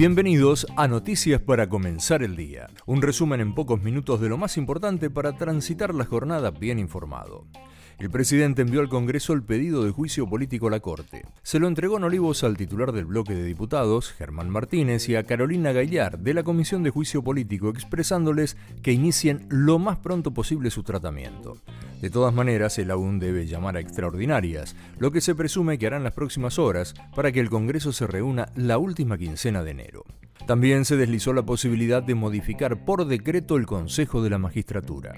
Bienvenidos a Noticias para comenzar el día, un resumen en pocos minutos de lo más importante para transitar la jornada bien informado. El presidente envió al Congreso el pedido de juicio político a la Corte. Se lo entregó en Olivos al titular del bloque de diputados, Germán Martínez, y a Carolina Gaillard, de la Comisión de Juicio Político, expresándoles que inicien lo más pronto posible su tratamiento. De todas maneras, el aún debe llamar a extraordinarias, lo que se presume que harán las próximas horas para que el Congreso se reúna la última quincena de enero. También se deslizó la posibilidad de modificar por decreto el Consejo de la Magistratura.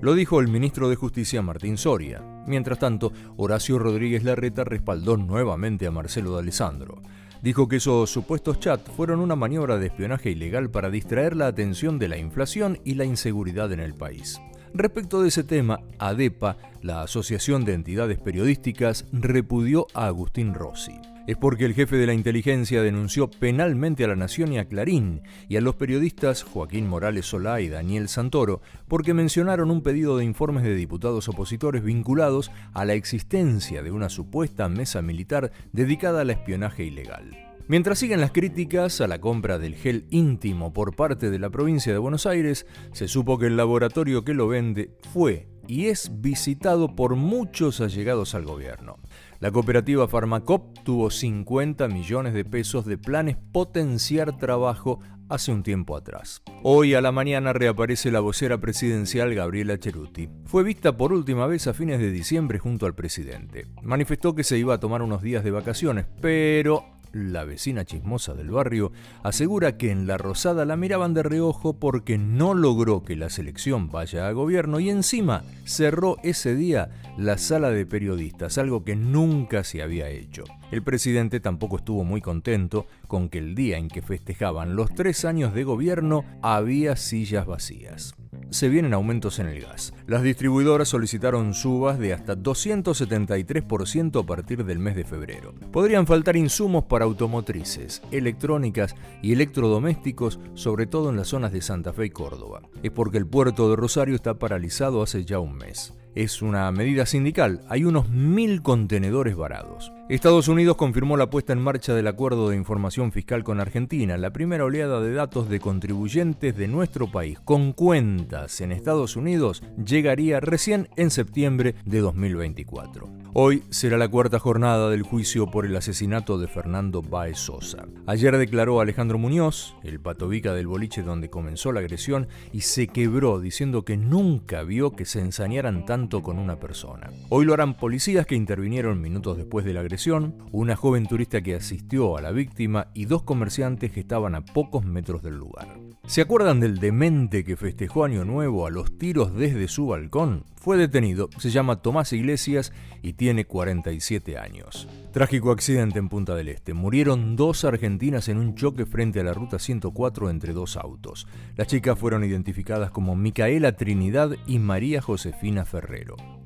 Lo dijo el ministro de Justicia Martín Soria. Mientras tanto, Horacio Rodríguez Larreta respaldó nuevamente a Marcelo de Alessandro. Dijo que esos supuestos chats fueron una maniobra de espionaje ilegal para distraer la atención de la inflación y la inseguridad en el país. Respecto de ese tema, ADEPA, la Asociación de Entidades Periodísticas, repudió a Agustín Rossi. Es porque el jefe de la inteligencia denunció penalmente a la Nación y a Clarín y a los periodistas Joaquín Morales Solá y Daniel Santoro porque mencionaron un pedido de informes de diputados opositores vinculados a la existencia de una supuesta mesa militar dedicada al espionaje ilegal. Mientras siguen las críticas a la compra del gel íntimo por parte de la provincia de Buenos Aires, se supo que el laboratorio que lo vende fue y es visitado por muchos allegados al gobierno. La cooperativa Farmacop tuvo 50 millones de pesos de planes potenciar trabajo hace un tiempo atrás. Hoy a la mañana reaparece la vocera presidencial Gabriela Cheruti. Fue vista por última vez a fines de diciembre junto al presidente. Manifestó que se iba a tomar unos días de vacaciones, pero la vecina chismosa del barrio, asegura que en La Rosada la miraban de reojo porque no logró que la selección vaya a gobierno y encima cerró ese día la sala de periodistas, algo que nunca se había hecho. El presidente tampoco estuvo muy contento con que el día en que festejaban los tres años de gobierno había sillas vacías se vienen aumentos en el gas. Las distribuidoras solicitaron subas de hasta 273% a partir del mes de febrero. Podrían faltar insumos para automotrices, electrónicas y electrodomésticos, sobre todo en las zonas de Santa Fe y Córdoba. Es porque el puerto de Rosario está paralizado hace ya un mes es una medida sindical. Hay unos mil contenedores varados. Estados Unidos confirmó la puesta en marcha del acuerdo de información fiscal con Argentina, la primera oleada de datos de contribuyentes de nuestro país con cuentas en Estados Unidos llegaría recién en septiembre de 2024. Hoy será la cuarta jornada del juicio por el asesinato de Fernando Baez Sosa. Ayer declaró Alejandro Muñoz, el patovica del boliche donde comenzó la agresión, y se quebró diciendo que nunca vio que se ensañaran tanto con una persona. Hoy lo harán policías que intervinieron minutos después de la agresión, una joven turista que asistió a la víctima y dos comerciantes que estaban a pocos metros del lugar. ¿Se acuerdan del demente que festejó Año Nuevo a los tiros desde su balcón? Fue detenido, se llama Tomás Iglesias y tiene 47 años. Trágico accidente en Punta del Este. Murieron dos argentinas en un choque frente a la ruta 104 entre dos autos. Las chicas fueron identificadas como Micaela Trinidad y María Josefina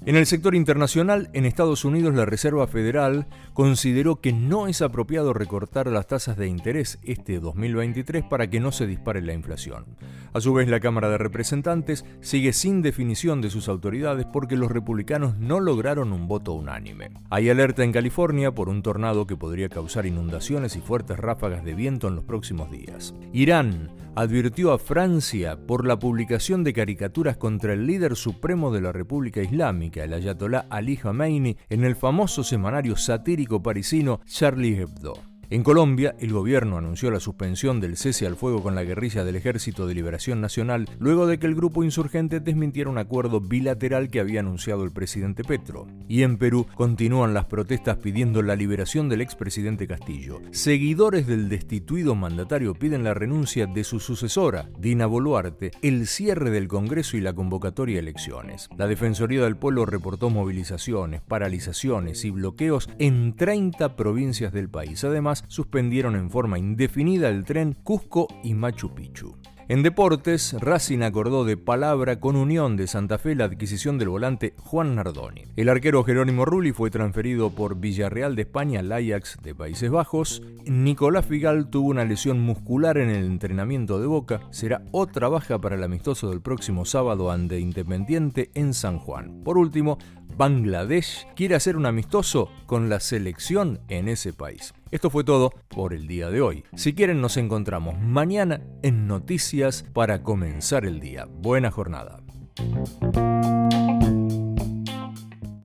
En el sector internacional, en Estados Unidos, la Reserva Federal consideró que no es apropiado recortar las tasas de interés este 2023 para que no se dispare la inflación. A su vez, la Cámara de Representantes sigue sin definición de sus autoridades porque los republicanos no lograron un voto unánime. Hay alerta en California por un tornado que podría causar inundaciones y fuertes ráfagas de viento en los próximos días. Irán advirtió a Francia por la publicación de caricaturas contra el líder supremo de la República Islámica, el ayatolá Ali Khamenei, en el famoso semanario satírico parisino Charlie Hebdo. En Colombia, el gobierno anunció la suspensión del cese al fuego con la guerrilla del Ejército de Liberación Nacional luego de que el grupo insurgente desmintiera un acuerdo bilateral que había anunciado el presidente Petro. Y en Perú continúan las protestas pidiendo la liberación del expresidente Castillo. Seguidores del destituido mandatario piden la renuncia de su sucesora, Dina Boluarte, el cierre del Congreso y la convocatoria a elecciones. La Defensoría del Pueblo reportó movilizaciones, paralizaciones y bloqueos en 30 provincias del país. Además, suspendieron en forma indefinida el tren Cusco y Machu Picchu. En deportes, Racing acordó de palabra con Unión de Santa Fe la adquisición del volante Juan Nardoni. El arquero Jerónimo Rulli fue transferido por Villarreal de España al Ajax de Países Bajos. Nicolás Figal tuvo una lesión muscular en el entrenamiento de Boca. Será otra baja para el amistoso del próximo sábado ante Independiente en San Juan. Por último, Bangladesh quiere hacer un amistoso con la selección en ese país. Esto fue todo por el día de hoy. Si quieren nos encontramos mañana en Noticias para comenzar el día. Buena jornada.